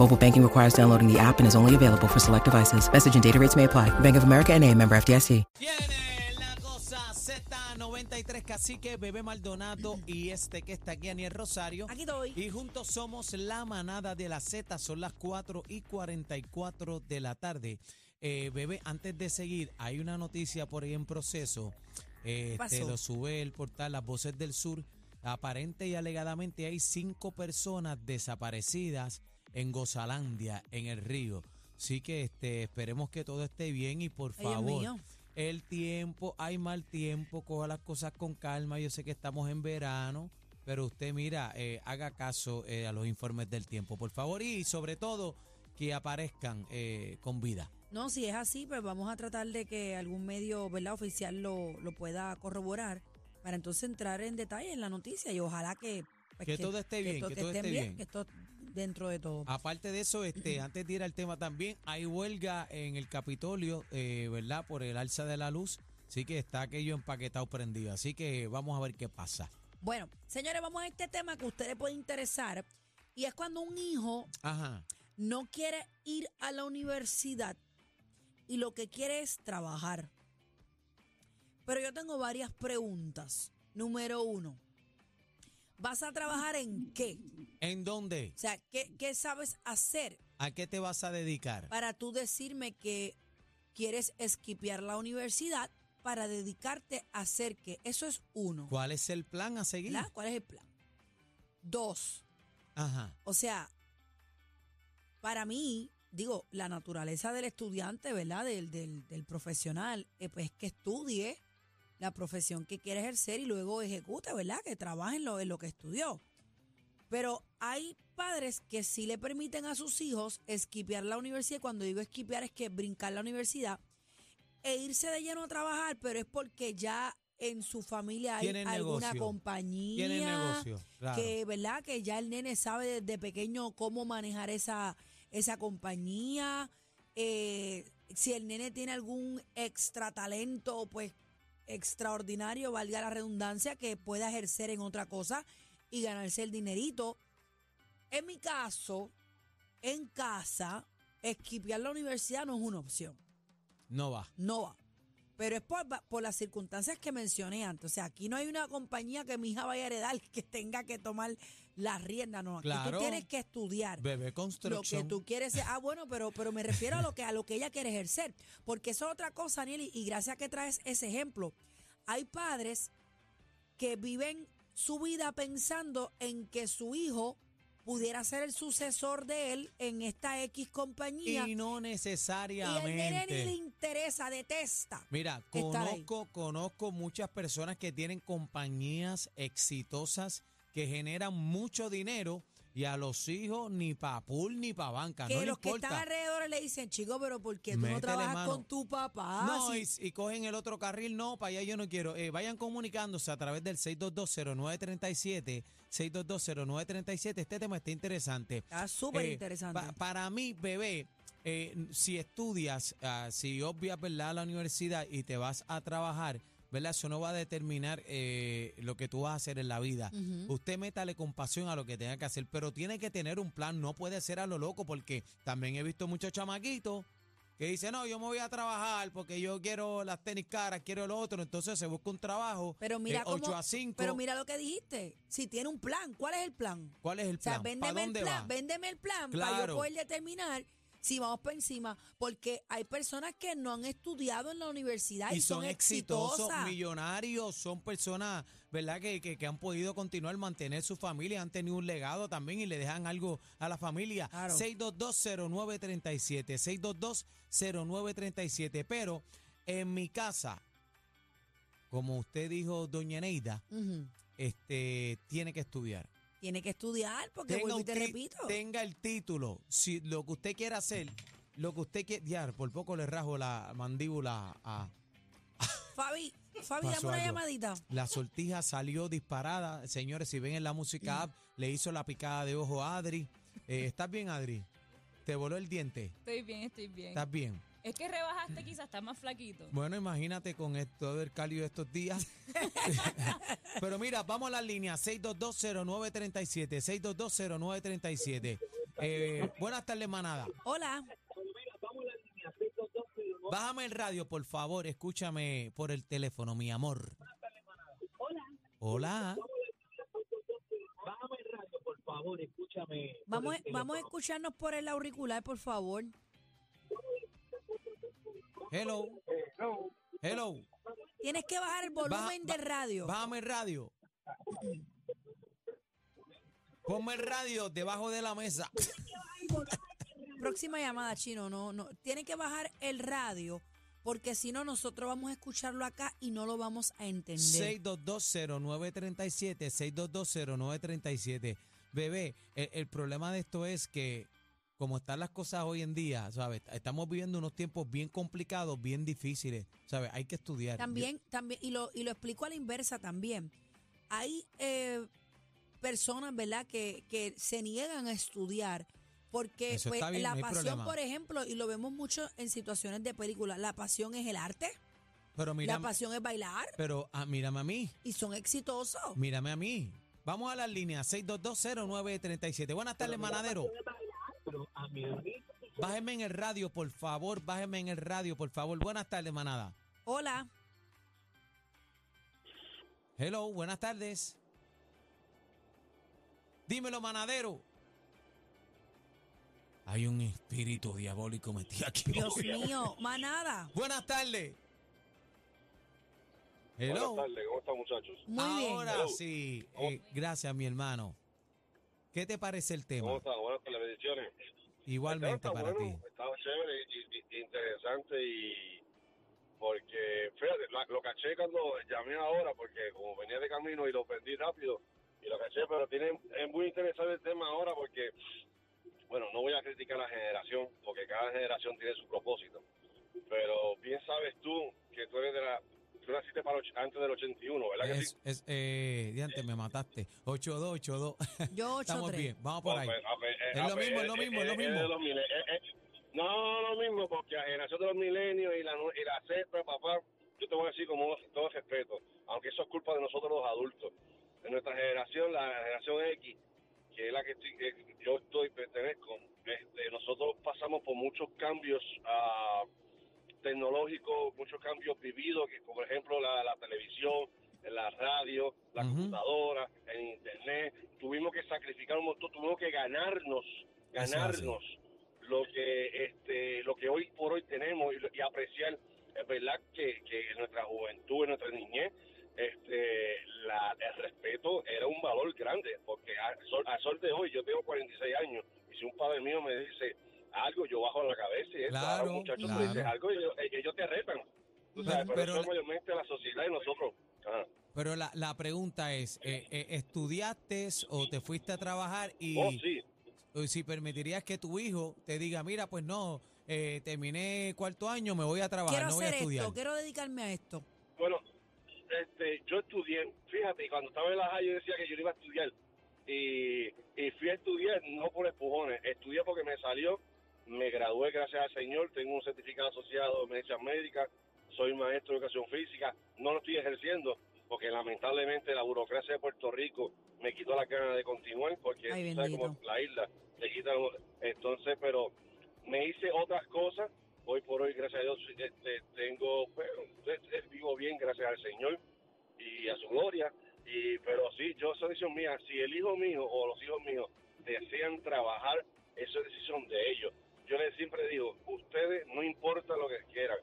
Mobile banking requires downloading the app and is only available for select devices. Message and data rates may apply. Bank of America and a member FDIC. Viene la cosa Z93 Cacique, Bebé Maldonado y este que está aquí, Aniel Rosario. Aquí estoy. Y juntos somos la manada de la Z, son las 4 y 44 de la tarde. Eh, bebé, antes de seguir, hay una noticia por ahí en proceso. Eh, ¿Qué te lo sube el portal Las Voces del Sur. Aparente y alegadamente hay cinco personas desaparecidas en Gozalandia, en el río. Así que este, esperemos que todo esté bien y por Ay, Dios favor, mío. el tiempo, hay mal tiempo, coja las cosas con calma. Yo sé que estamos en verano, pero usted mira, eh, haga caso eh, a los informes del tiempo, por favor, y sobre todo que aparezcan eh, con vida. No, si es así, pues vamos a tratar de que algún medio ¿verdad? oficial lo, lo pueda corroborar para entonces entrar en detalle en la noticia y ojalá que... pues, Que todo esté bien, que todo estén esté bien. Que esto dentro de todo. Aparte de eso, este, antes de ir al tema también, hay huelga en el Capitolio, eh, ¿verdad? Por el alza de la luz. Así que está aquello empaquetado prendido. Así que vamos a ver qué pasa. Bueno, señores, vamos a este tema que a ustedes puede interesar y es cuando un hijo Ajá. no quiere ir a la universidad y lo que quiere es trabajar. Pero yo tengo varias preguntas. Número uno, ¿vas a trabajar en qué? ¿En dónde? O sea, ¿qué, qué sabes hacer ¿A qué te vas a dedicar? para tú decirme que quieres esquipear la universidad para dedicarte a hacer qué? Eso es uno. ¿Cuál es el plan a seguir? ¿verdad? ¿Cuál es el plan? Dos, Ajá. o sea, para mí, digo, la naturaleza del estudiante, ¿verdad? Del, del, del profesional, eh, pues que estudie la profesión que quiere ejercer y luego ejecute, ¿verdad? Que trabaje en lo, en lo que estudió. Pero hay padres que sí le permiten a sus hijos esquipear la universidad. Cuando digo esquipear es que brincar la universidad e irse de lleno a trabajar, pero es porque ya en su familia hay alguna negocio. compañía Tiene negocio. Claro. que verdad que ya el nene sabe desde pequeño cómo manejar esa esa compañía Eh, si el nene tiene algún extra talento pues extraordinario valga la redundancia que pueda ejercer en otra cosa y ganarse el dinerito en mi caso en casa esquipear la universidad no es una opción No va. no va. Pero es por, por las circunstancias que mencioné antes. O sea, aquí no hay una compañía que mi hija vaya a heredar que tenga que tomar la rienda. No, aquí Claro. tú tienes que estudiar. Bebé Lo que Construction. tú quieres es- ah bueno pero pero me refiero a lo que a lo que ella quiere ejercer porque eso es otra cosa Daniel y, y gracias que traes ese ejemplo hay padres que viven su vida pensando en que su hijo pudiera ser el sucesor de él en esta X compañía Y no y el nene ni le necesariamente. interesa detesta Mira, estar ahí. conozco, conozco muchas personas que tienen compañías exitosas que generan mucho dinero y a los hijos ni pa' pool ni pa' banca. que no los que importa. están alrededor le dicen, chico, pero ¿por qué tú Métele no trabajas mano. con tu papá? No, y, y cogen el otro carril, no, para allá yo no quiero. Eh, vayan comunicándose a través del 6220937, 6220937. Este tema está interesante. Está súper Eh, interesante. pa- para mí, bebé, eh, si estudias, ah, si obvias ¿verdad? la universidad y te vas a trabajar, ¿verdad? Eso no va a determinar eh, lo que tú vas a hacer en la vida. Usted métale compasión a lo que tenga que hacer, pero tiene que tener un plan, no puede ser a lo loco, porque también he visto muchos chamaquitos que dicen, no, yo me voy a trabajar porque yo quiero las tenis caras, quiero lo otro, entonces se busca un trabajo Pero mira de 8 cómo- a 5. Pero mira lo que dijiste. Si tiene un plan, ¿cuál es el plan? ¿Cuál es el O sea, plan? ¿Para véndeme el plan, va? véndeme el plan para yo poder determinar Sí, vamos por encima, porque hay personas que no han estudiado en la universidad y, y son exitosos, exitosas. millonarios, son personas, ¿verdad? Que, que, que han podido continuar mantener su familia, han tenido un legado también y le dejan algo a la familia. Claro. 6220937, 6220937. Pero en mi casa, como usted dijo, doña Neida, este, tiene que estudiar. Tiene que estudiar, porque vuelvo y te ti- repito. tenga el título. Si lo que usted quiera hacer, lo que usted quiere. Ya, por poco le rajo la mandíbula a. Fabi, Fabi, dame Pasó una algo. llamadita. La sortija salió disparada. Señores, si ven en la música app, le hizo la picada de ojo a Adri. Eh, ¿Estás bien, Adri? ¿Te voló el diente? Estoy bien, estoy bien. ¿Estás bien? Es que rebajaste quizás, estás más flaquito. Bueno, imagínate con el- todo el cálido de estos días. Pero mira, vamos a las líneas 6220937, 6220937. Eh, buenas tardes, manada. Hola. Bájame el radio, por favor, escúchame por el teléfono, mi amor. Hola. Hola. Vamos, vamos a escucharnos por el auricular, por favor. Hello. Hello. Tienes que bajar el volumen Baja- de radio. Bájame el radio. Ponme el radio debajo de la mesa. Próxima llamada, Chino. No, no. Tiene que bajar el radio, porque si no, nosotros vamos a escucharlo acá y no lo vamos a entender. 6220937, 6220937. Bebé, el, el problema de esto es que como están las cosas hoy en día, ¿sabes? Estamos viviendo unos tiempos bien complicados, bien difíciles, ¿sabes? Hay que estudiar. También, también, y lo, y lo explico a la inversa también. Hay eh, personas, ¿verdad?, que, que se niegan a estudiar porque pues, bien, la no pasión, problema. por ejemplo, y lo vemos mucho en situaciones de películas, la pasión es el arte, pero mira, la pasión es bailar, pero ah, mírame a mí, y son exitosos. mírame a mí. Vamos a las líneas 6220937. Buenas tardes, manadero. Bájeme en el radio, por favor, bájeme en el radio, por favor. Buenas tardes, manada. Hola, Hello, buenas tardes. Dímelo, manadero. Hay un espíritu diabólico metido aquí. Dios mío, manada. Buenas tardes. Hello. Buenas tardes, ¿cómo están muchachos? Muy Ahora sí. Eh, gracias, mi hermano. ¿Qué te parece el tema? ¿Cómo. Igualmente Está para bueno, ti. Estaba chévere y, y- interesante y porque, fíjate, la- lo caché cuando llamé ahora porque como venía de camino y lo perdí rápido y lo caché, pero tiene, es muy interesante el tema ahora porque, bueno, no voy a criticar la generación porque cada generación tiene su propósito, pero bien sabes tú que tú eres de la, tú naciste para antes del 81, ¿verdad que sí? Es, es, eh, diante, me mataste. 8282. Yo Estamos 8-3. bien, vamos por ahí. Pues, a ver, eh, Es a lo ver, mismo, es lo eh, mismo, es lo eh, mismo. eh, eh, No, lo mismo, porque la generación de los milenios y la, nu- y la Z, papá, yo te voy a decir con todo- todo respeto, aunque eso es culpa de nosotros los adultos. De nuestra generación, la generación X, que es la que estoy- que yo estoy, pertenezco, este, nosotros pasamos por muchos cambios ah, tecnológicos, muchos cambios vividos, que por ejemplo la, la televisión, la radio, la computadora, el internet, tuvimos que sacrificar un montón, tuvimos que ganarnos, ganarnos lo que este lo que hoy por hoy tenemos y, y apreciar. Es verdad que, que en nuestra juventud, en nuestra niñez, este la, el respeto era un valor grande, porque a sol, a sol de hoy yo tengo 46 años y si un padre mío me dice algo, yo bajo la cabeza y eso, Claro, ahora un muchacho claro. te dice algo y ellos, ellos te retan. Tú sabes, pero, Pero eso la- es mayormente la sociedad y nosotros. Ajá. Pero la, la pregunta es, eh, eh, ¿estudiaste o te fuiste a trabajar y Oh, sí. o si permitirías que tu hijo te diga, mira, pues no, eh, terminé cuarto año, me voy a trabajar, Quiero no voy a estudiar? esto, quiero dedicarme a esto. Bueno, este, yo estudié, fíjate, cuando estaba en la high yo decía que yo no iba a estudiar. Y, y fui a estudiar no por empujones, estudié porque me salió, me gradué gracias al Señor, tengo un certificado asociado de medicina médica, soy maestro de educación física, no lo estoy ejerciendo porque lamentablemente la burocracia de Puerto Rico me quitó la gana de continuar porque Ay, sabes cómo la isla le quitan, entonces, pero me hice otras cosas hoy por hoy, gracias a Dios, este, tengo, bueno, eh, vivo bien, gracias al Señor y a su gloria. Y, pero sí, yo, esa decisión mía, si el hijo mío o los hijos míos desean trabajar, eso es decisión de ellos. Yo les siempre digo, ustedes no importa lo que quieran,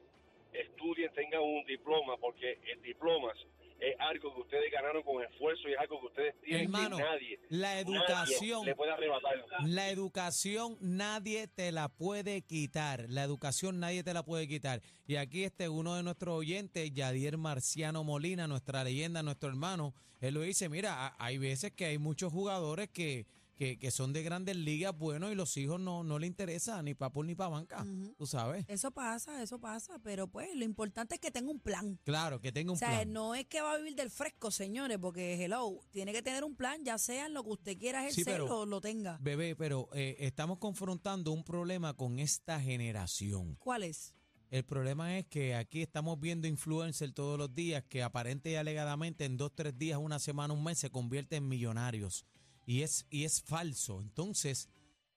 estudien, tengan un diploma, porque el diploma es algo que ustedes ganaron con esfuerzo y es algo que ustedes tienen Hermano, que nadie, la nadie educación, le puede arrebatar. la educación nadie te la puede quitar. La educación nadie te la puede quitar. Y aquí este uno de nuestros oyentes, Yadier Marciano Molina, nuestra leyenda, nuestro hermano, él lo dice, mira, ha- hay veces que hay muchos jugadores que, que, que son de grandes ligas buenos y los hijos no, no le interesa ni para ni para banca, Ujú. tú sabes. Eso pasa, eso pasa, pero pues lo importante es que tenga un plan. Claro, que tenga O un sea, plan. no es que va a vivir del fresco, señores, porque hello, tiene que tener un plan, ya sea en lo que usted quiera Sí, ejercer pero- o lo tenga. Bebé, pero eh, estamos confrontando un problema con esta generación. ¿Cuál es? El problema es que aquí estamos viendo influencers todos los días que aparente y alegadamente en dos, tres días, una semana, un mes se convierten en millonarios. Y es, y es falso. Entonces,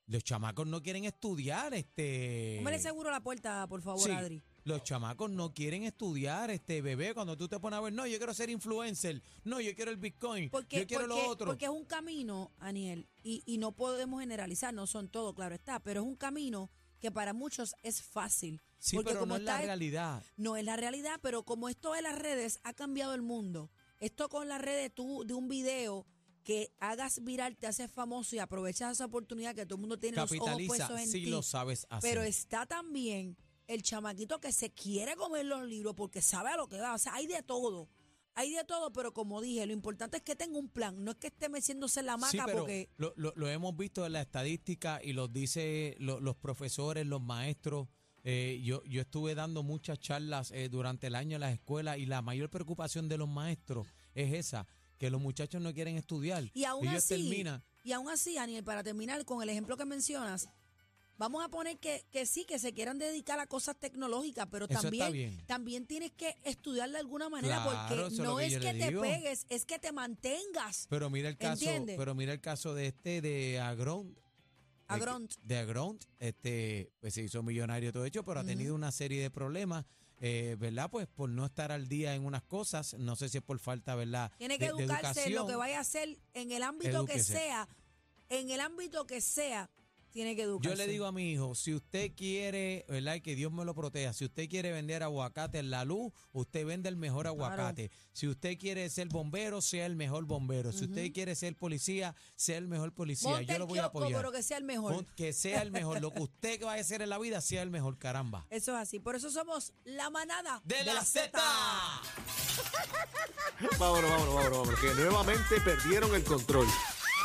los chamacos no quieren estudiar, este. Póngale seguro la puerta, por favor, Sí, Adri. Los chamacos no quieren estudiar, este bebé. Cuando tú te pones a ver, no, yo quiero ser influencer, no, yo quiero el Bitcoin, Porque, yo quiero porque, lo otro. porque es un camino, Aniel, y, y no podemos generalizar, no son todos, claro está, pero es un camino que para muchos es fácil. sí, porque pero como no es la está- realidad. No es la realidad, pero como esto de las redes ha cambiado el mundo, esto con las redes tú de un video que hagas viral, te haces famoso y aprovechas esa oportunidad que todo el mundo tiene los ojos puestos en sí ti. lo sabes hacer. Pero está también el chamaquito que se quiere comer los libros porque sabe a lo que va. O sea, hay de todo. Hay de todo, pero como dije, lo importante es que tenga un plan. No es que esté meciéndose en la Sí, maca pero porque... lo, lo- lo hemos visto en la estadística y lo dice lo- los profesores, los maestros. Eh, yo, yo estuve dando muchas charlas eh, durante el año en las escuelas y la mayor preocupación de los maestros es esa, que los muchachos no quieren estudiar. Y aún Ellos así, terminan. y aún así, Daniel, para terminar con el ejemplo que mencionas, vamos a poner que, que sí, que se quieran dedicar a cosas tecnológicas, pero Eso también, también tienes que estudiar de alguna manera Claro, porque no que es que te digo. pegues, es que te mantengas. Pero mira el caso, pero mira el caso de este de Agront. de- Agront. De Agront, este, pues se hizo millonario todo hecho, pero ha tenido una serie de problemas, eh, ¿verdad? Pues por no estar al día en unas cosas, no sé si es por falta, ¿verdad? Tiene que de- de educarse en lo que vaya a hacer en el ámbito que sea, en el ámbito que sea, tiene que educarse. Yo le digo a mi hijo, si usted quiere, ¿verdad? Que Dios me lo proteja, si usted quiere vender aguacate en la luz, usted vende el mejor aguacate. Si usted quiere ser bombero, sea el mejor bombero. Si usted quiere ser policía, sea el mejor policía. Monte Yo lo voy a apoyar. pero que sea el mejor. Que sea el mejor. Lo que usted que vaya a hacer en la vida, sea el mejor, caramba. Eso es así. Por eso somos la manada ¡De la Z! Vámonos, vámonos, vámonos, vámonos, que nuevamente perdieron el control.